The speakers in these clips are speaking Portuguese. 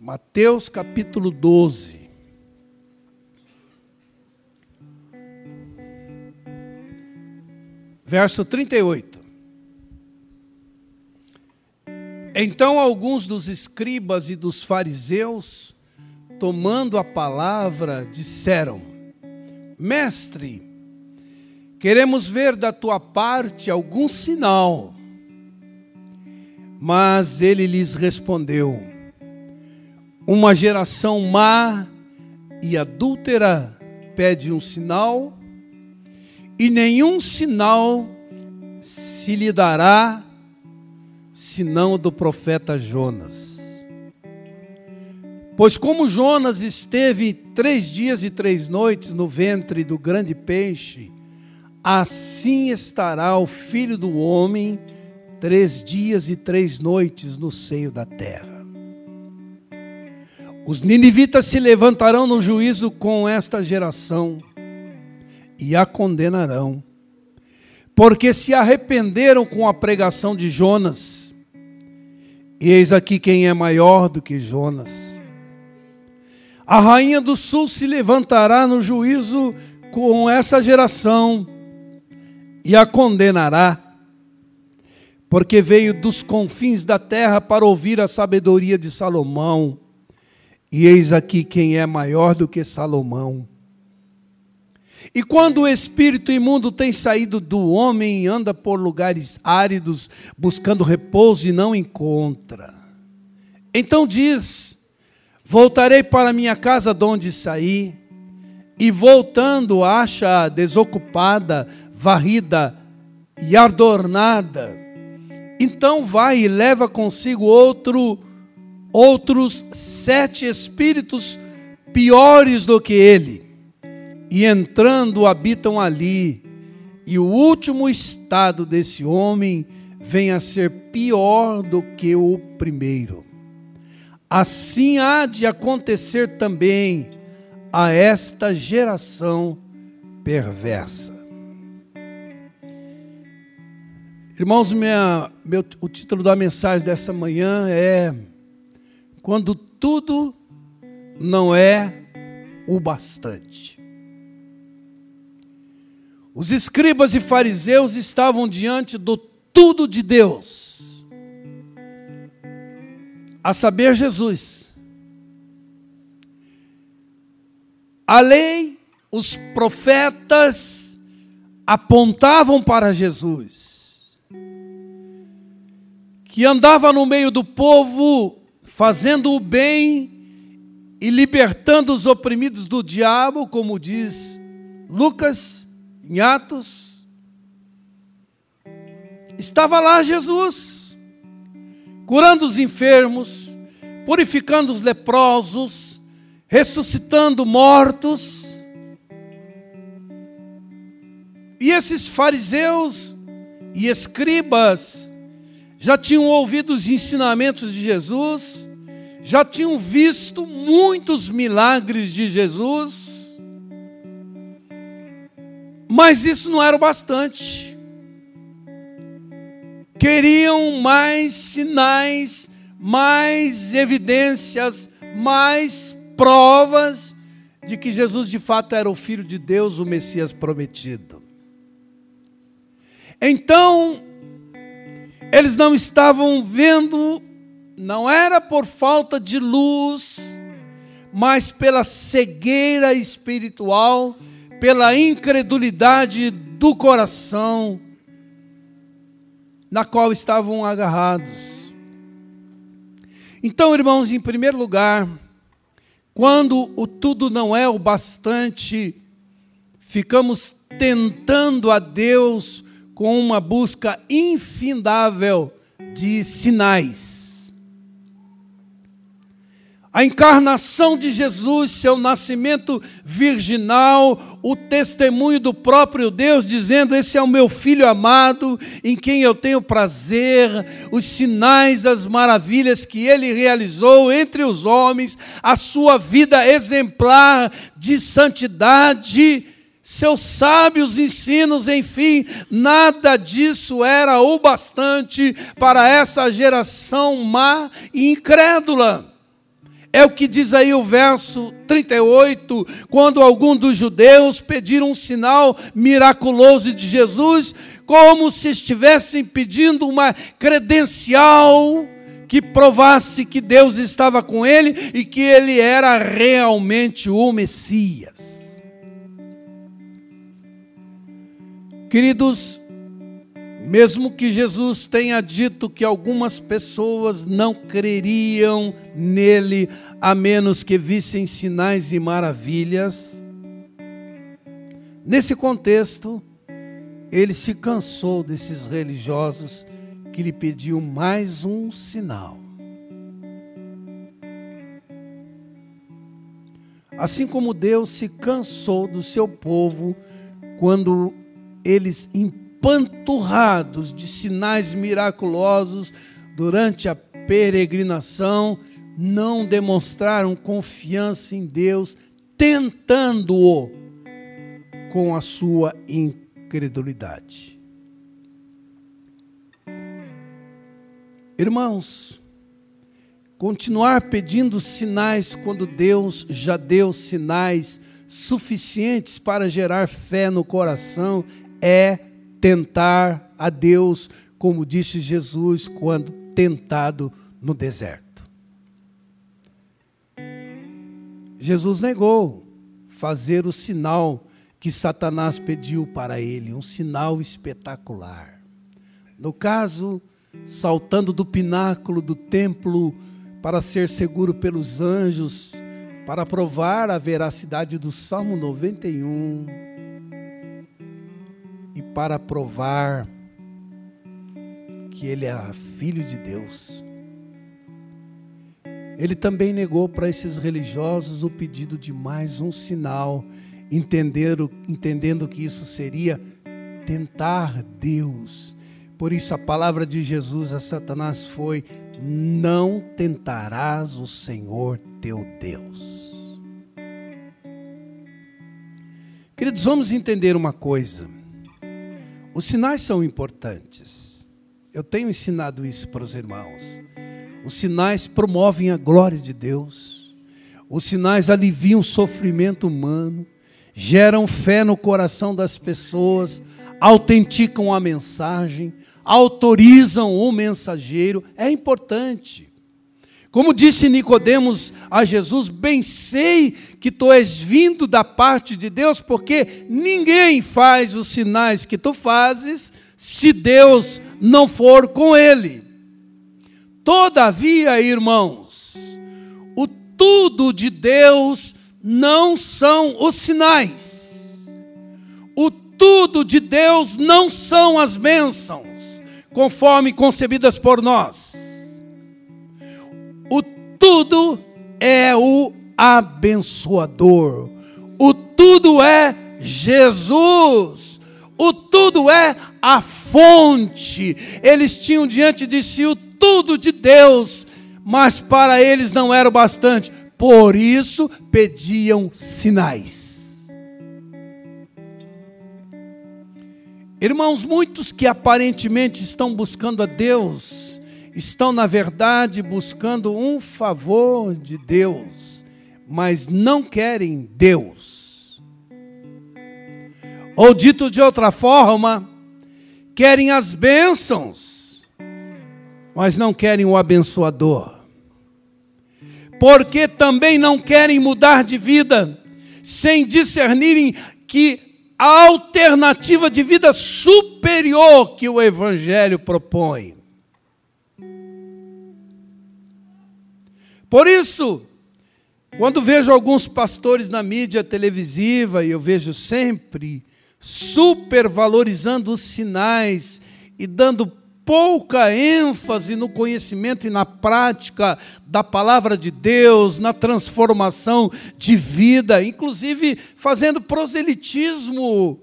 Mateus capítulo 12. Verso 38. Então alguns dos escribas e dos fariseus, tomando a palavra, disseram: Mestre, queremos ver da tua parte algum sinal. Mas ele lhes respondeu: uma geração má e adúltera pede um sinal, e nenhum sinal se lhe dará senão do profeta Jonas. Pois como Jonas esteve três dias e três noites no ventre do grande peixe, assim estará o filho do homem três dias e três noites no seio da terra. Os ninivitas se levantarão no juízo com esta geração e a condenarão, porque se arrependeram com a pregação de Jonas. E eis aqui quem é maior do que Jonas. A rainha do sul se levantará no juízo com essa geração e a condenará, porque veio dos confins da terra para ouvir a sabedoria de Salomão e eis aqui quem é maior do que Salomão. E quando o espírito imundo tem saído do homem e anda por lugares áridos, buscando repouso e não encontra. Então diz: Voltarei para minha casa de onde saí, e voltando acha desocupada, varrida e adornada. Então vai e leva consigo outro outros sete espíritos piores do que ele, e entrando habitam ali, e o último estado desse homem vem a ser pior do que o primeiro. Assim há de acontecer também a esta geração perversa. Irmãos, minha, meu, o título da mensagem dessa manhã é quando tudo não é o bastante. Os escribas e fariseus estavam diante do tudo de Deus, a saber, Jesus. A lei, os profetas apontavam para Jesus, que andava no meio do povo fazendo o bem e libertando os oprimidos do diabo, como diz Lucas em Atos. Estava lá Jesus, curando os enfermos, purificando os leprosos, ressuscitando mortos. E esses fariseus e escribas já tinham ouvido os ensinamentos de Jesus, já tinham visto muitos milagres de Jesus, mas isso não era o bastante. Queriam mais sinais, mais evidências, mais provas de que Jesus de fato era o Filho de Deus, o Messias prometido. Então, eles não estavam vendo não era por falta de luz, mas pela cegueira espiritual, pela incredulidade do coração, na qual estavam agarrados. Então, irmãos, em primeiro lugar, quando o tudo não é o bastante, ficamos tentando a Deus com uma busca infindável de sinais a encarnação de Jesus, seu nascimento virginal, o testemunho do próprio Deus dizendo: Esse é o meu filho amado, em quem eu tenho prazer, os sinais, as maravilhas que ele realizou entre os homens, a sua vida exemplar de santidade, seus sábios ensinos, enfim, nada disso era o bastante para essa geração má e incrédula. É o que diz aí o verso 38, quando algum dos judeus pediram um sinal miraculoso de Jesus, como se estivessem pedindo uma credencial que provasse que Deus estava com ele e que ele era realmente o Messias. Queridos, mesmo que Jesus tenha dito que algumas pessoas não creriam nele a menos que vissem sinais e maravilhas, nesse contexto, ele se cansou desses religiosos que lhe pediam mais um sinal. Assim como Deus se cansou do seu povo quando eles empanturrados de sinais miraculosos durante a peregrinação, não demonstraram confiança em Deus, tentando-o com a sua incredulidade. Irmãos, continuar pedindo sinais quando Deus já deu sinais suficientes para gerar fé no coração é tentar a Deus, como disse Jesus quando tentado no deserto. Jesus negou fazer o sinal que Satanás pediu para ele, um sinal espetacular. No caso, saltando do pináculo do templo para ser seguro pelos anjos, para provar a veracidade do Salmo 91 e para provar que ele é filho de Deus. Ele também negou para esses religiosos o pedido de mais um sinal, entendendo, entendendo que isso seria tentar Deus. Por isso a palavra de Jesus a Satanás foi: Não tentarás o Senhor teu Deus. Queridos, vamos entender uma coisa. Os sinais são importantes. Eu tenho ensinado isso para os irmãos. Os sinais promovem a glória de Deus. Os sinais aliviam o sofrimento humano, geram fé no coração das pessoas, autenticam a mensagem, autorizam o mensageiro. É importante. Como disse Nicodemos a Jesus, bem sei que tu és vindo da parte de Deus, porque ninguém faz os sinais que tu fazes se Deus não for com ele. Todavia, irmãos, o tudo de Deus não são os sinais. O tudo de Deus não são as bênçãos, conforme concebidas por nós tudo é o abençoador. O tudo é Jesus. O tudo é a fonte. Eles tinham diante de si o tudo de Deus, mas para eles não era o bastante. Por isso pediam sinais. Irmãos, muitos que aparentemente estão buscando a Deus, estão, na verdade, buscando um favor de Deus, mas não querem Deus. Ou dito de outra forma, querem as bênçãos, mas não querem o abençoador. Porque também não querem mudar de vida, sem discernirem que a alternativa de vida superior que o Evangelho propõe. Por isso, quando vejo alguns pastores na mídia televisiva, e eu vejo sempre supervalorizando os sinais e dando pouca ênfase no conhecimento e na prática da palavra de Deus, na transformação de vida, inclusive fazendo proselitismo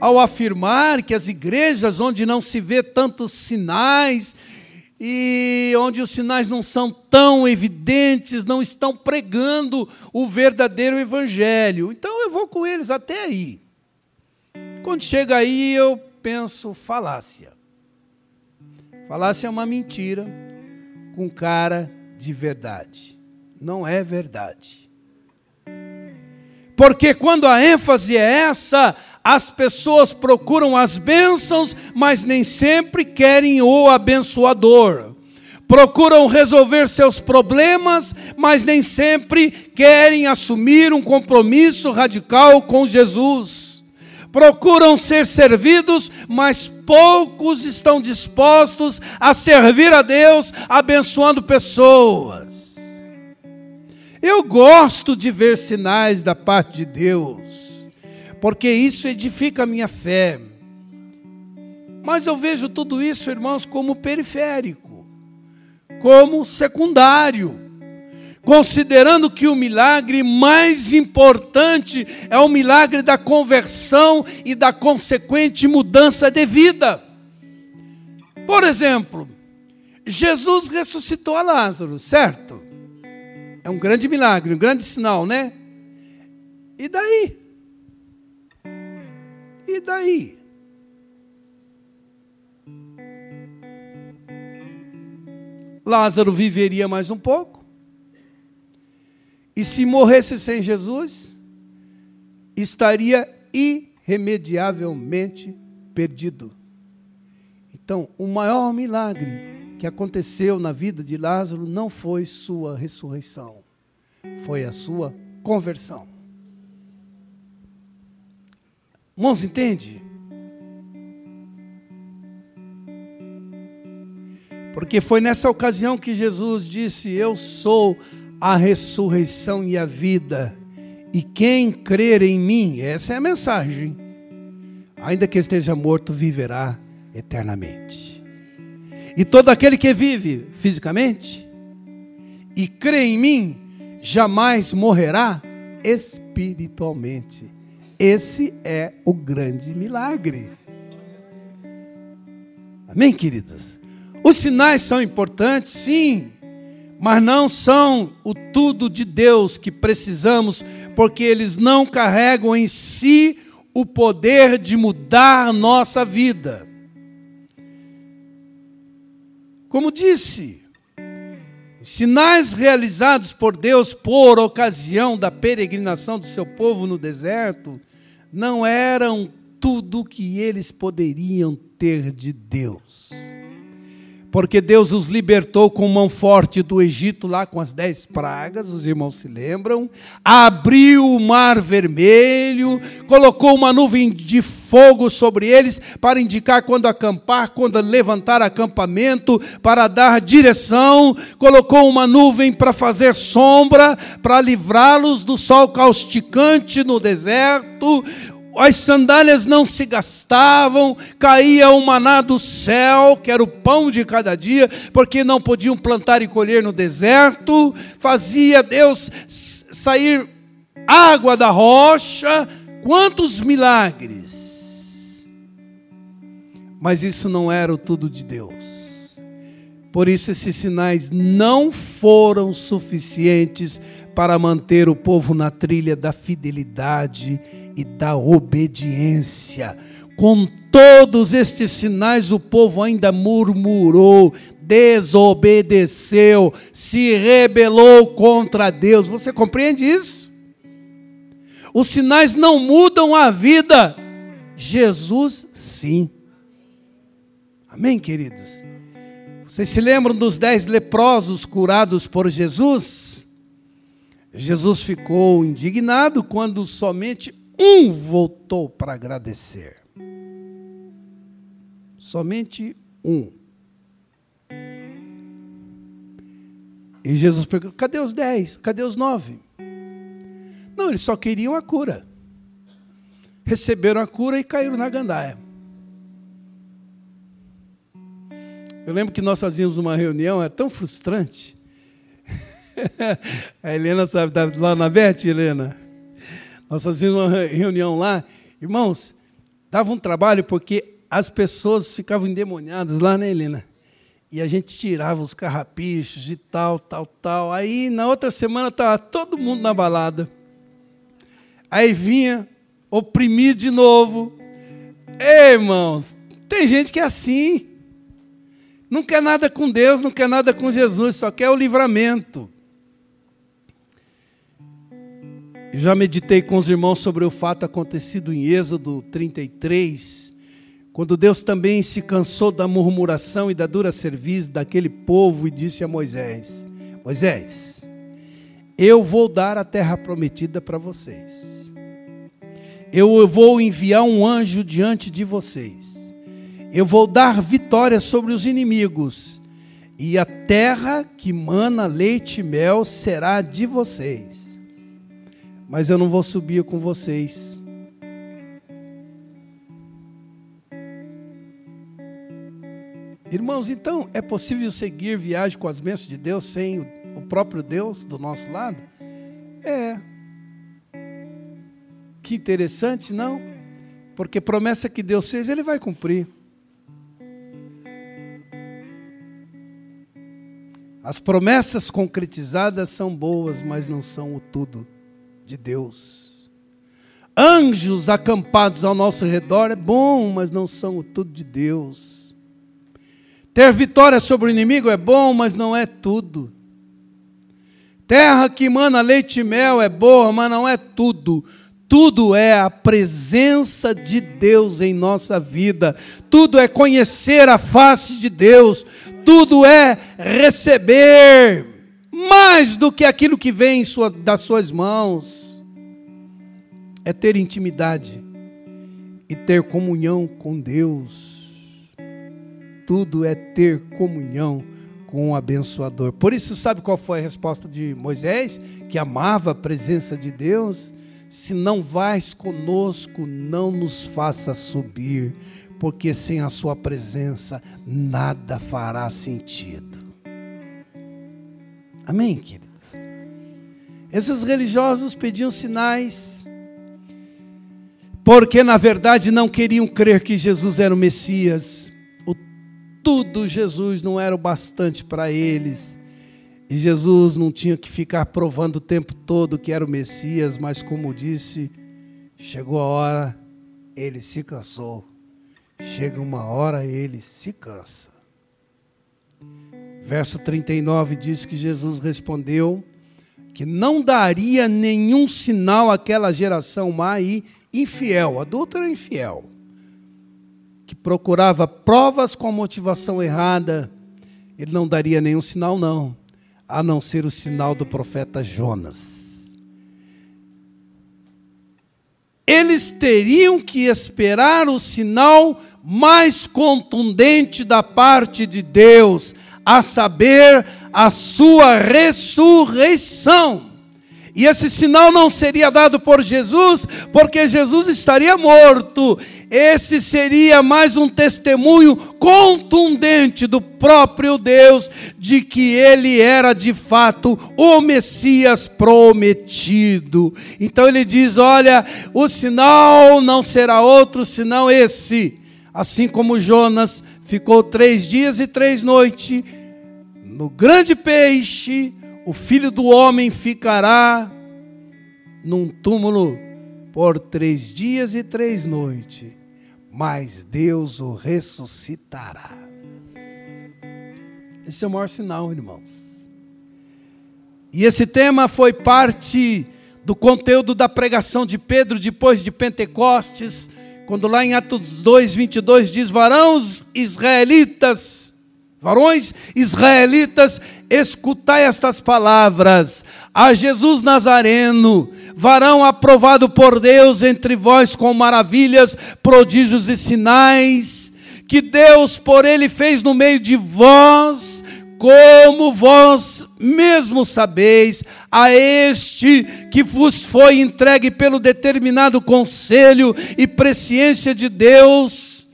ao afirmar que as igrejas onde não se vê tantos sinais e onde os sinais não são tão evidentes, não estão pregando o verdadeiro evangelho. Então eu vou com eles até aí. Quando chega aí, eu penso falácia. Falácia é uma mentira com cara de verdade. Não é verdade. Porque quando a ênfase é essa, as pessoas procuram as bênçãos, mas nem sempre querem o abençoador. Procuram resolver seus problemas, mas nem sempre querem assumir um compromisso radical com Jesus. Procuram ser servidos, mas poucos estão dispostos a servir a Deus abençoando pessoas. Eu gosto de ver sinais da parte de Deus porque isso edifica a minha fé. Mas eu vejo tudo isso, irmãos, como periférico, como secundário, considerando que o milagre mais importante é o milagre da conversão e da consequente mudança de vida. Por exemplo, Jesus ressuscitou a Lázaro, certo? É um grande milagre, um grande sinal, né? E daí? E daí? Lázaro viveria mais um pouco. E se morresse sem Jesus, estaria irremediavelmente perdido. Então, o maior milagre que aconteceu na vida de Lázaro não foi sua ressurreição, foi a sua conversão. Irmãos, entende? Porque foi nessa ocasião que Jesus disse: Eu sou a ressurreição e a vida, e quem crer em mim, essa é a mensagem, ainda que esteja morto, viverá eternamente. E todo aquele que vive fisicamente e crê em mim, jamais morrerá espiritualmente. Esse é o grande milagre. Amém, queridas? Os sinais são importantes, sim, mas não são o tudo de Deus que precisamos, porque eles não carregam em si o poder de mudar nossa vida. Como disse, os sinais realizados por Deus por ocasião da peregrinação do seu povo no deserto não eram tudo que eles poderiam ter de Deus porque Deus os libertou com mão forte do Egito, lá com as dez pragas, os irmãos se lembram, abriu o mar vermelho, colocou uma nuvem de fogo sobre eles, para indicar quando acampar, quando levantar acampamento, para dar direção, colocou uma nuvem para fazer sombra, para livrá-los do sol causticante no deserto, as sandálias não se gastavam, caía o maná do céu, que era o pão de cada dia, porque não podiam plantar e colher no deserto, fazia Deus sair água da rocha, quantos milagres! Mas isso não era o tudo de Deus. Por isso, esses sinais não foram suficientes para manter o povo na trilha da fidelidade e da obediência. Com todos estes sinais, o povo ainda murmurou, desobedeceu, se rebelou contra Deus. Você compreende isso? Os sinais não mudam a vida, Jesus sim. Amém, queridos? Vocês se lembram dos dez leprosos curados por Jesus? Jesus ficou indignado quando somente um voltou para agradecer. Somente um. E Jesus perguntou: cadê os dez? Cadê os nove? Não, eles só queriam a cura. Receberam a cura e caíram na gandaia. Eu lembro que nós fazíamos uma reunião, é tão frustrante. a Helena sabe, tá lá na Bete, Helena? Nós fazíamos uma reunião lá, irmãos, dava um trabalho porque as pessoas ficavam endemoniadas lá, né, Helena? E a gente tirava os carrapichos e tal, tal, tal. Aí na outra semana estava todo mundo na balada. Aí vinha oprimir de novo. Ei, irmãos, tem gente que é assim. Não quer nada com Deus, não quer nada com Jesus, só quer o livramento. Já meditei com os irmãos sobre o fato acontecido em Êxodo 33, quando Deus também se cansou da murmuração e da dura serviço daquele povo e disse a Moisés: Moisés, eu vou dar a terra prometida para vocês. Eu vou enviar um anjo diante de vocês. Eu vou dar vitória sobre os inimigos. E a terra que mana leite e mel será de vocês mas eu não vou subir com vocês. Irmãos, então é possível seguir viagem com as bênçãos de Deus sem o próprio Deus do nosso lado? É. Que interessante, não? Porque promessa que Deus fez, Ele vai cumprir. As promessas concretizadas são boas, mas não são o tudo de Deus. Anjos acampados ao nosso redor é bom, mas não são o tudo de Deus. Ter vitória sobre o inimigo é bom, mas não é tudo. Terra que emana leite e mel é boa, mas não é tudo. Tudo é a presença de Deus em nossa vida. Tudo é conhecer a face de Deus. Tudo é receber mais do que aquilo que vem das suas mãos, é ter intimidade e ter comunhão com Deus. Tudo é ter comunhão com o abençoador. Por isso, sabe qual foi a resposta de Moisés, que amava a presença de Deus? Se não vais conosco, não nos faça subir, porque sem a sua presença nada fará sentido. Amém, queridos? Esses religiosos pediam sinais, porque na verdade não queriam crer que Jesus era o Messias. O tudo Jesus não era o bastante para eles. E Jesus não tinha que ficar provando o tempo todo que era o Messias, mas como disse, chegou a hora, ele se cansou. Chega uma hora, ele se cansa. Verso 39 diz que Jesus respondeu que não daria nenhum sinal àquela geração má e infiel, adúltero infiel, que procurava provas com a motivação errada. Ele não daria nenhum sinal, não, a não ser o sinal do profeta Jonas. Eles teriam que esperar o sinal mais contundente da parte de Deus, a saber, a sua ressurreição. E esse sinal não seria dado por Jesus, porque Jesus estaria morto. Esse seria mais um testemunho contundente do próprio Deus de que ele era de fato o Messias prometido. Então ele diz: Olha, o sinal não será outro senão esse. Assim como Jonas ficou três dias e três noites no grande peixe, o filho do homem ficará num túmulo por três dias e três noites, mas Deus o ressuscitará. Esse é o maior sinal, irmãos. E esse tema foi parte do conteúdo da pregação de Pedro depois de Pentecostes, quando lá em Atos 2, 22 diz: Varãos israelitas, Varões israelitas, escutai estas palavras. A Jesus Nazareno, varão aprovado por Deus entre vós com maravilhas, prodígios e sinais, que Deus por ele fez no meio de vós, como vós mesmos sabeis, a este que vos foi entregue pelo determinado conselho e presciência de Deus,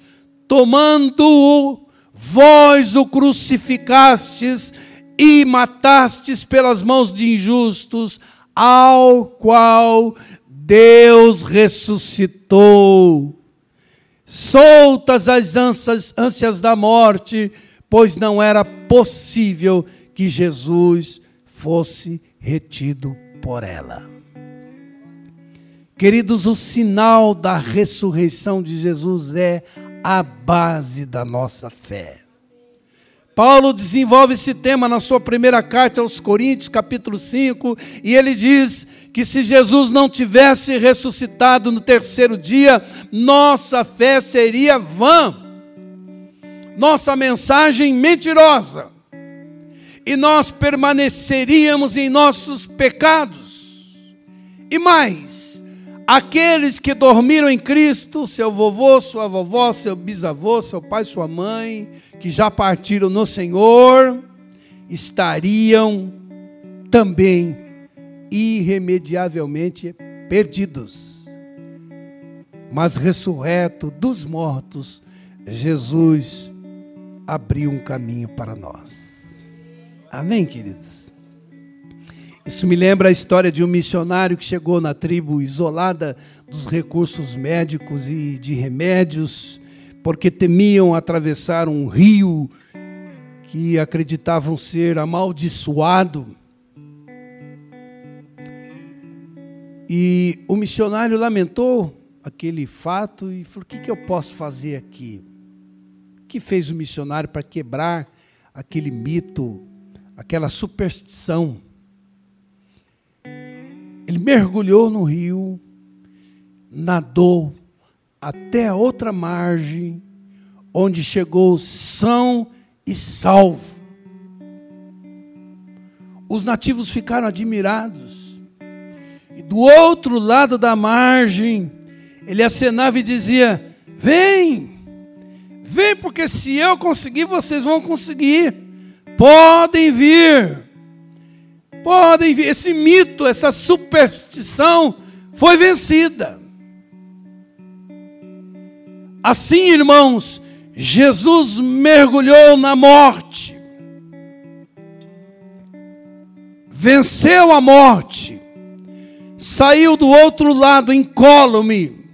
tomando-o Vós o crucificastes e matastes pelas mãos de injustos, ao qual Deus ressuscitou. Soltas as ânsias, ânsias da morte, pois não era possível que Jesus fosse retido por ela. Queridos, o sinal da ressurreição de Jesus é a base da nossa fé. Paulo desenvolve esse tema na sua primeira carta aos Coríntios, capítulo 5, e ele diz que se Jesus não tivesse ressuscitado no terceiro dia, nossa fé seria vã, nossa mensagem mentirosa, e nós permaneceríamos em nossos pecados. E mais, aqueles que dormiram em Cristo, seu vovô, sua vovó, seu bisavô, seu pai, sua mãe, que já partiram no Senhor, estariam também irremediavelmente perdidos. Mas ressurreto dos mortos, Jesus abriu um caminho para nós. Amém, queridos? Isso me lembra a história de um missionário que chegou na tribo isolada dos recursos médicos e de remédios, porque temiam atravessar um rio que acreditavam ser amaldiçoado. E o missionário lamentou aquele fato e falou: O que, que eu posso fazer aqui? Que fez o missionário para quebrar aquele mito, aquela superstição? Ele mergulhou no rio, nadou até a outra margem, onde chegou são e salvo. Os nativos ficaram admirados. E do outro lado da margem, ele acenava e dizia: Vem, vem, porque se eu conseguir, vocês vão conseguir. Podem vir, podem vir. Esse mito, essa superstição foi vencida. Assim, irmãos, Jesus mergulhou na morte, venceu a morte, saiu do outro lado incólume,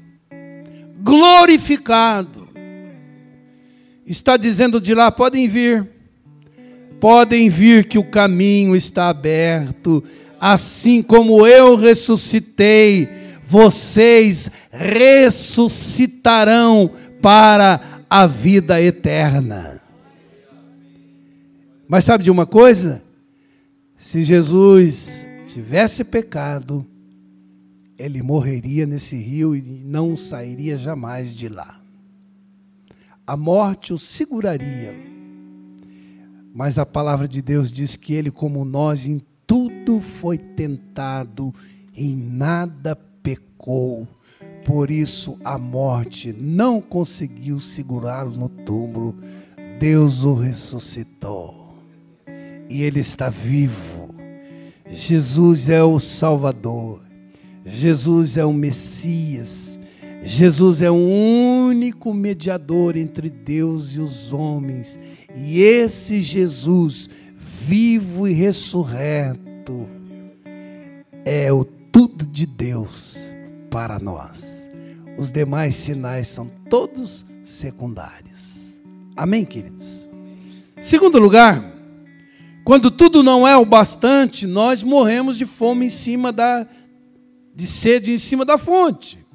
glorificado. Está dizendo de lá: podem vir, podem vir, que o caminho está aberto, assim como eu ressuscitei, vocês ressuscitarão para a vida eterna. Mas sabe de uma coisa? Se Jesus tivesse pecado, ele morreria nesse rio e não sairia jamais de lá. A morte o seguraria. Mas a palavra de Deus diz que ele, como nós, em tudo foi tentado, em nada pecou. Por isso a morte não conseguiu segurá-lo no túmulo. Deus o ressuscitou. E ele está vivo. Jesus é o Salvador. Jesus é o Messias. Jesus é o único mediador entre Deus e os homens. E esse Jesus, vivo e ressurreto, é o tudo de Deus para nós. Os demais sinais são todos secundários. Amém, queridos? Segundo lugar, quando tudo não é o bastante, nós morremos de fome em cima da de sede em cima da fonte.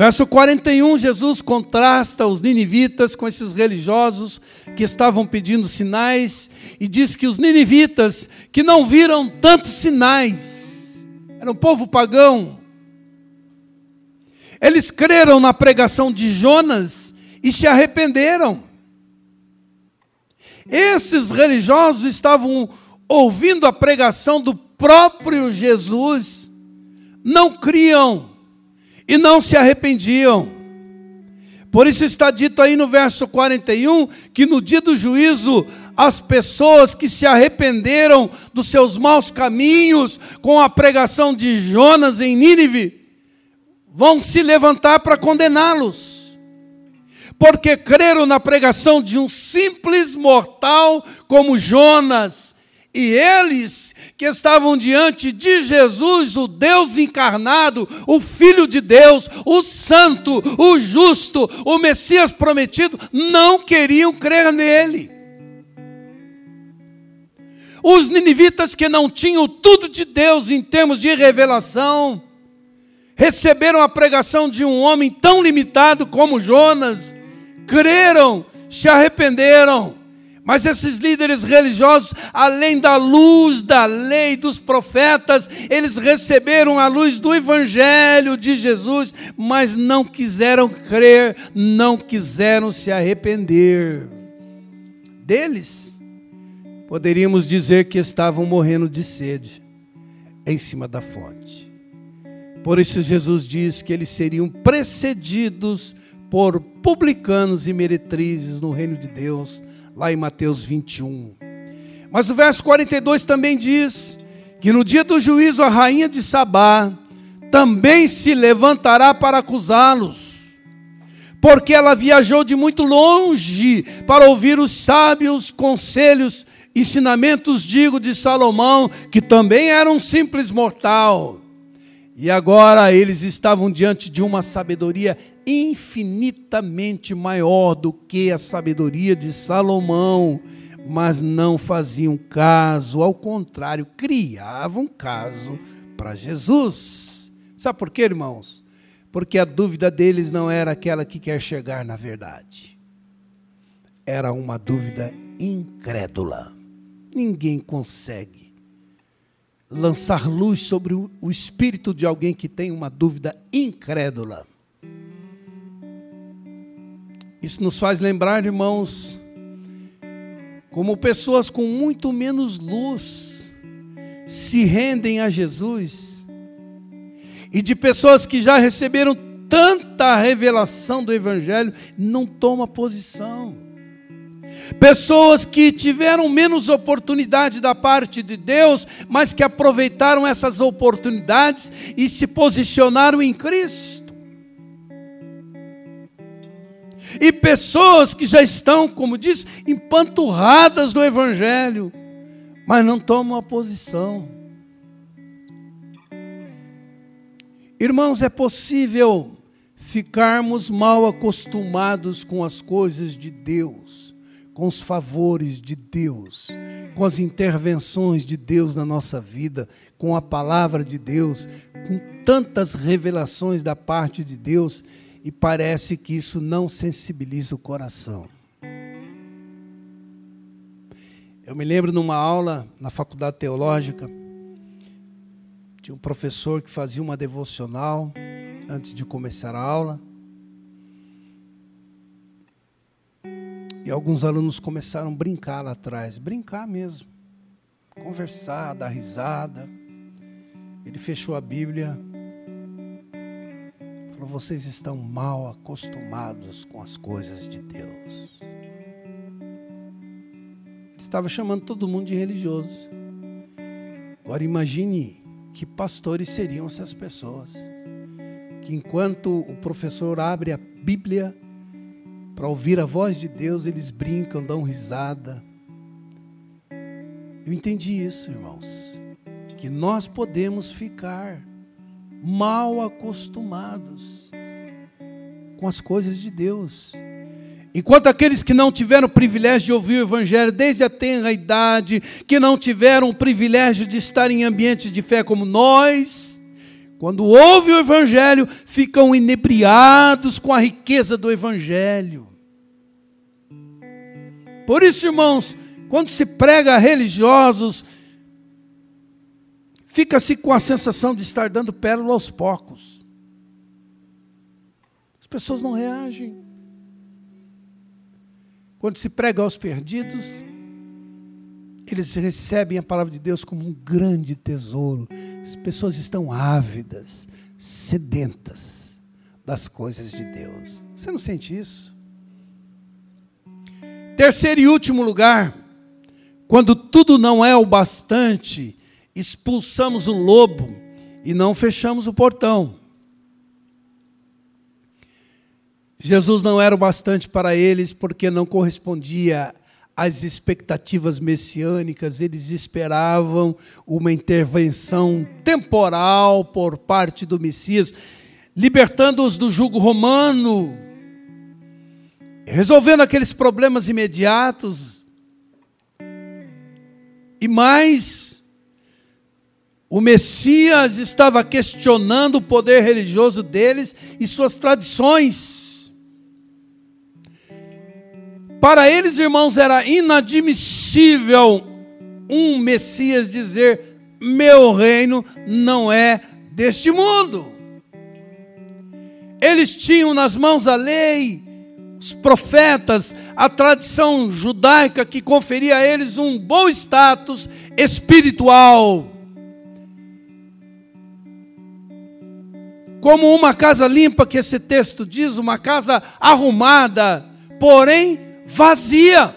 Verso 41, Jesus contrasta os ninivitas com esses religiosos que estavam pedindo sinais e diz que os ninivitas que não viram tantos sinais era um povo pagão. Eles creram na pregação de Jonas e se arrependeram. Esses religiosos estavam ouvindo a pregação do próprio Jesus, não criam e não se arrependiam. Por isso está dito aí no verso 41 que no dia do juízo as pessoas que se arrependeram dos seus maus caminhos com a pregação de Jonas em Nínive, vão se levantar para condená-los, porque creram na pregação de um simples mortal como Jonas, e eles que estavam diante de Jesus, o Deus encarnado, o Filho de Deus, o Santo, o Justo, o Messias prometido, não queriam crer nele. Os ninivitas que não tinham tudo de Deus em termos de revelação, receberam a pregação de um homem tão limitado como Jonas, creram, se arrependeram, Mas esses líderes religiosos, além da luz da lei dos profetas, eles receberam a luz do evangelho de Jesus, mas não quiseram crer, não quiseram se arrepender. Deles, poderíamos dizer que estavam morrendo de sede em cima da fonte. Por isso Jesus diz que eles seriam precedidos por publicanos e meretrizes no reino de Deus, lá em Mateus 21. Mas o verso 42 também diz que no dia do juízo a rainha de Sabá também se levantará para acusá-los, porque ela viajou de muito longe para ouvir os sábios conselhos, ensinamentos, digo, de Salomão, que também era um simples mortal. E agora eles estavam diante de uma sabedoria infinitamente maior do que a sabedoria de Salomão, mas não faziam caso, ao contrário, criavam caso para Jesus. Sabe por quê, irmãos? Porque a dúvida deles não era aquela que quer chegar na verdade. Era uma dúvida incrédula. Ninguém consegue lançar luz sobre o, espírito de alguém que tem uma dúvida incrédula. Isso nos faz lembrar, irmãos, como pessoas com muito menos luz se rendem a Jesus, e de pessoas que já receberam tanta revelação do Evangelho, não toma posição pessoas que tiveram menos oportunidade da parte de Deus, mas que aproveitaram essas oportunidades e se posicionaram em Cristo. E pessoas que já estão, como diz, empanturradas do Evangelho, mas não tomam a posição. Irmãos, é possível ficarmos mal acostumados com as coisas de Deus com os favores de Deus, com as intervenções de Deus na nossa vida, com a palavra de Deus, com tantas revelações da parte de Deus, e parece que isso não sensibiliza o coração. Eu me lembro numa aula na faculdade teológica, tinha um professor que fazia uma devocional antes de começar a aula. E alguns alunos começaram a brincar lá atrás, brincar mesmo, conversar, dar risada. Ele fechou a Bíblia, falou: Vocês estão mal acostumados com as coisas de Deus. Ele estava chamando todo mundo de religioso. Agora imagine que pastores seriam essas pessoas. Que enquanto o professor abre a Bíblia, para ouvir a voz de Deus, eles brincam, dão risada. Eu entendi isso, irmãos, que nós podemos ficar mal acostumados com as coisas de Deus. Enquanto aqueles que não tiveram o privilégio de ouvir o Evangelho desde a tenra idade, que não tiveram o privilégio de estar em ambientes de fé como nós, quando ouvem o Evangelho, ficam inebriados com a riqueza do Evangelho. Por isso, irmãos, quando se prega a religiosos, fica-se com a sensação de estar dando pérola aos porcos. As pessoas não reagem. Quando se prega aos perdidos, eles recebem a palavra de Deus como um grande tesouro. As pessoas estão ávidas, sedentas das coisas de Deus. Você não sente isso? Terceiro e último lugar, quando tudo não é o bastante, expulsamos o lobo e não fechamos o portão. Jesus não era o bastante para eles porque não correspondia às expectativas messiânicas, eles esperavam uma intervenção temporal por parte do Messias, libertando-os do jugo romano, resolvendo aqueles problemas imediatos. E mais, o Messias estava questionando o poder religioso deles e suas tradições. Para eles, irmãos, era inadmissível um Messias dizer: Meu reino não é deste mundo. Eles tinham nas mãos a lei, os profetas, a tradição judaica que conferia a eles um bom status espiritual. Como uma casa limpa, que esse texto diz, uma casa arrumada, porém vazia.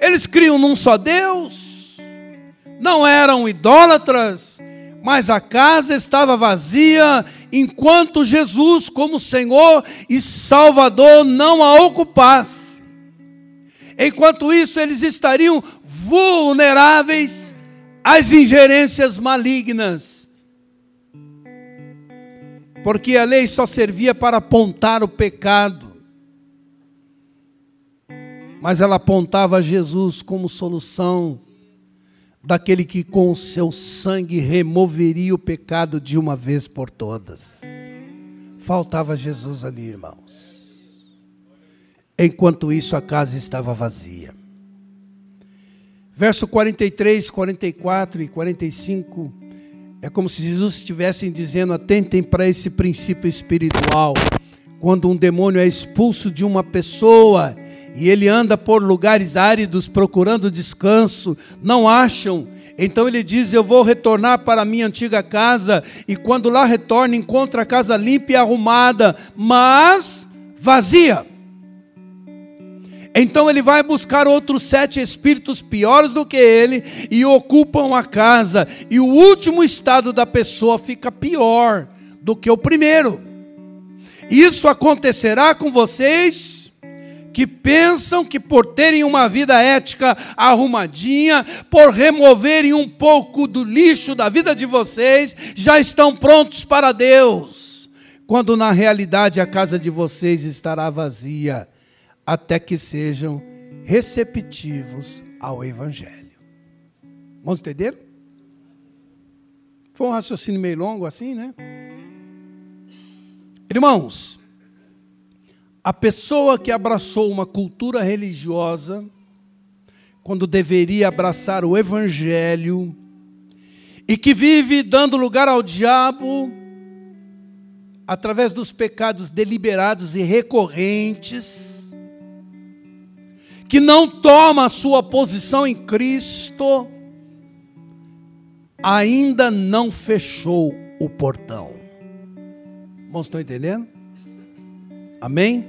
Eles criam num só Deus, não eram idólatras, mas a casa estava vazia enquanto Jesus, como Senhor e Salvador, não a ocupasse. Enquanto isso, eles estariam vulneráveis às ingerências malignas. Porque a lei só servia para apontar o pecado mas ela apontava Jesus como solução daquele que com o seu sangue removeria o pecado de uma vez por todas. Faltava Jesus ali, irmãos. Enquanto isso, a casa estava vazia. Verso 43, 44 e 45 é como se Jesus estivesse dizendo: atentem para esse princípio espiritual. Quando um demônio é expulso de uma pessoa, e ele anda por lugares áridos procurando descanso, não acham. Então ele diz: Eu vou retornar para a minha antiga casa, e quando lá retorna, encontra a casa limpa e arrumada, mas vazia. Então ele vai buscar outros sete espíritos piores do que ele e ocupam a casa, e o último estado da pessoa fica pior do que o primeiro. Isso acontecerá com vocês que pensam que por terem uma vida ética arrumadinha, por removerem um pouco do lixo da vida de vocês, já estão prontos para Deus, quando na realidade a casa de vocês estará vazia, até que sejam receptivos ao Evangelho. Vamos entender? Foi um raciocínio meio longo assim, né? Irmãos, a pessoa que abraçou uma cultura religiosa, quando deveria abraçar o Evangelho, e que vive dando lugar ao diabo, através dos pecados deliberados e recorrentes, que não toma a sua posição em Cristo, ainda não fechou o portão. Irmãos, estão entendendo? Amém?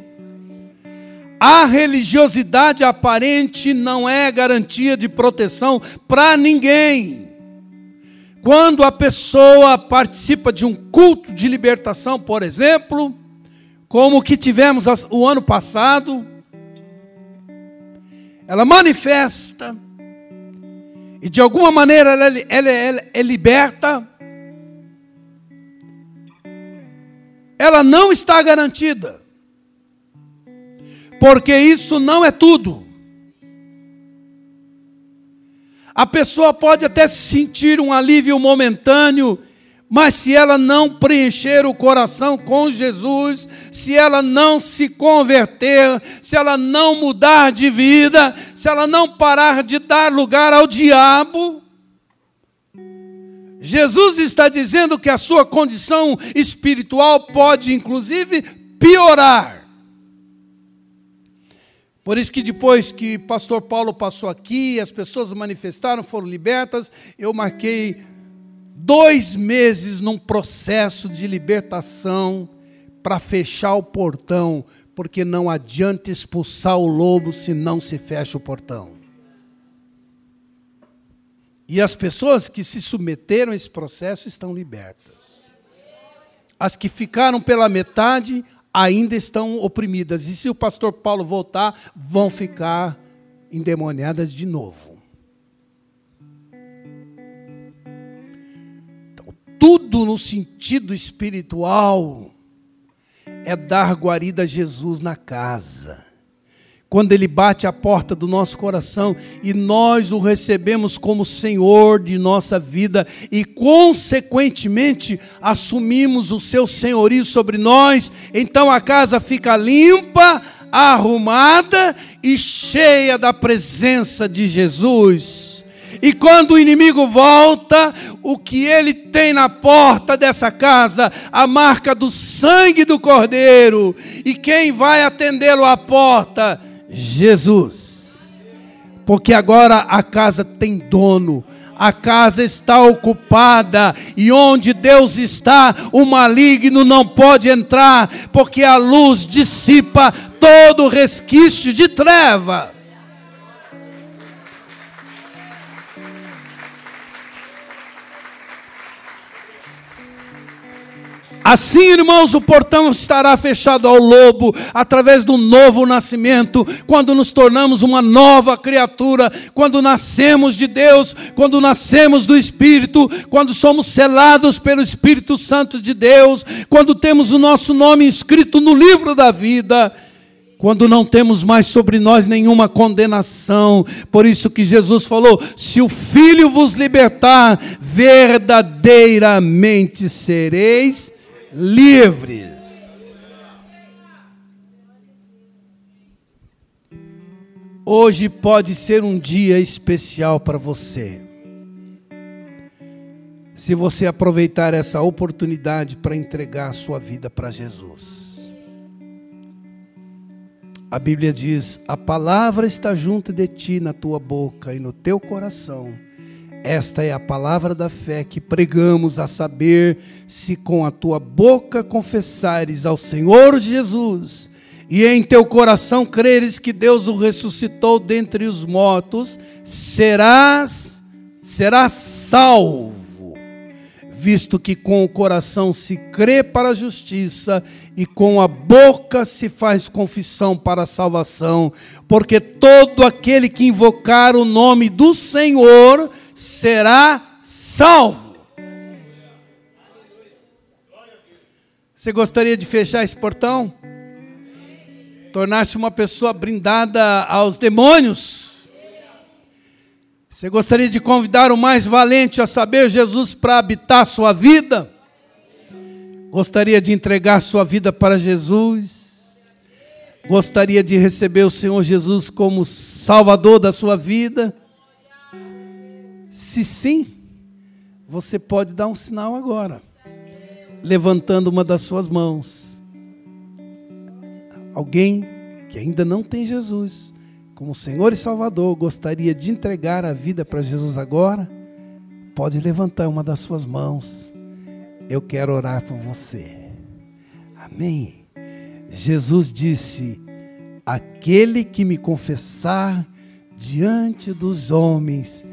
A religiosidade aparente não é garantia de proteção para ninguém. Quando a pessoa participa de um culto de libertação, por exemplo, como o que tivemos o ano passado, ela manifesta. E de alguma maneira ela, ela, ela é liberta, ela não está garantida. Porque isso não é tudo. A pessoa pode até sentir um alívio momentâneo, mas se ela não preencher o coração com Jesus, se ela não se converter, se ela não mudar de vida, se ela não parar de dar lugar ao diabo, Jesus está dizendo que a sua condição espiritual pode, inclusive, piorar. Por isso que depois que pastor Paulo passou aqui, as pessoas manifestaram, foram libertas, eu marquei dois meses num processo de libertação para fechar o portão, porque não adianta expulsar o lobo se não se fecha o portão. E as pessoas que se submeteram a esse processo estão libertas. As que ficaram pela metade, ainda estão oprimidas. E se o pastor Paulo voltar, vão ficar endemoniadas de novo. Tudo no sentido espiritual é dar guarida a Jesus na casa quando Ele bate a porta do nosso coração e nós o recebemos como Senhor de nossa vida e, consequentemente, assumimos o Seu senhorio sobre nós, então a casa fica limpa, arrumada e cheia da presença de Jesus. E quando o inimigo volta, o que ele tem na porta dessa casa? A marca do sangue do Cordeiro. E quem vai atendê-lo à porta? Jesus. Porque agora a casa tem dono a casa está ocupada, e onde Deus está, o maligno não pode entrar, porque a luz dissipa todo resquício de treva. Assim, irmãos, o portão estará fechado ao lobo através do novo nascimento, quando nos tornamos uma nova criatura, quando nascemos de Deus, quando nascemos do Espírito, quando somos selados pelo Espírito Santo de Deus, quando temos o nosso nome inscrito no livro da vida quando não temos mais sobre nós nenhuma condenação. Por isso que Jesus falou: se o Filho vos libertar, verdadeiramente sereis livres. Hoje pode ser um dia especial para você. Se você aproveitar essa oportunidade para entregar a sua vida para Jesus. A Bíblia diz: A palavra está junto de ti, na tua boca e no teu coração esta é a palavra da fé que pregamos, a saber, se com a tua boca confessares ao Senhor Jesus e em teu coração creres que Deus o ressuscitou dentre os mortos, serás serás salvo, visto que com o coração se crê para a justiça e com a boca se faz confissão para a salvação, porque todo aquele que invocar o nome do Senhor será salvo. Você gostaria de fechar esse portão? Tornar-se uma pessoa brindada aos demônios? Você gostaria de convidar o mais valente a saber Jesus para habitar sua vida? Gostaria de entregar sua vida para Jesus? Gostaria de receber o Senhor Jesus como Salvador da sua vida? Se sim, você pode dar um sinal agora, levantando uma das suas mãos. Alguém que ainda não tem Jesus como Senhor e Salvador, gostaria de entregar a vida para Jesus agora, pode levantar uma das suas mãos. Eu quero orar por você. Amém. Jesus disse: Aquele que me confessar diante dos homens,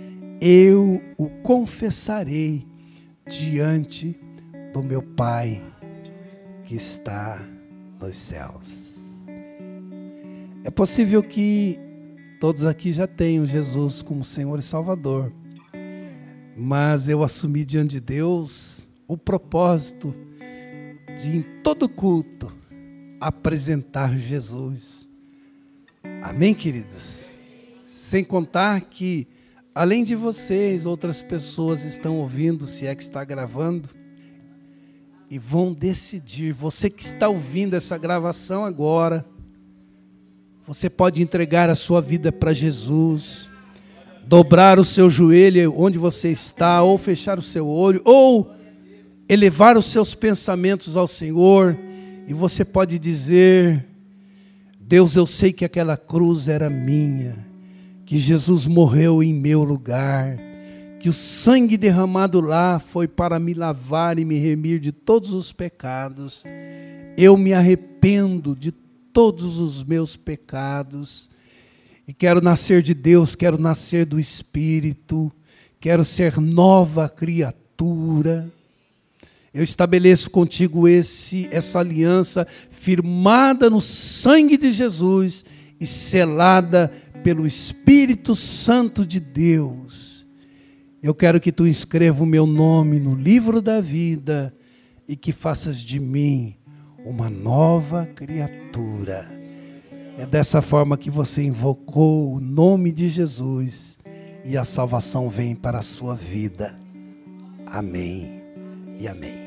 eu o confessarei diante do meu Pai que está nos céus. É possível que todos aqui já tenham Jesus como Senhor e Salvador, mas eu assumi diante de Deus o propósito de, em todo culto, apresentar Jesus. Amém, queridos? Sem contar que Além de vocês, outras pessoas estão ouvindo, se é que está gravando, e vão decidir. Você que está ouvindo essa gravação agora, você pode entregar a sua vida para Jesus, dobrar o seu joelho onde você está, ou fechar o seu olho, ou elevar os seus pensamentos ao Senhor, e você pode dizer: Deus, eu sei que aquela cruz era minha que Jesus morreu em meu lugar, que o sangue derramado lá foi para me lavar e me remir de todos os pecados. Eu me arrependo de todos os meus pecados e quero nascer de Deus, quero nascer do Espírito, quero ser nova criatura. Eu estabeleço contigo esse essa aliança firmada no sangue de Jesus e selada pelo Espírito Santo de Deus. Eu quero que tu inscreva o meu nome no livro da vida e que faças de mim uma nova criatura. É dessa forma que você invocou o nome de Jesus e a salvação vem para a sua vida. Amém e amém.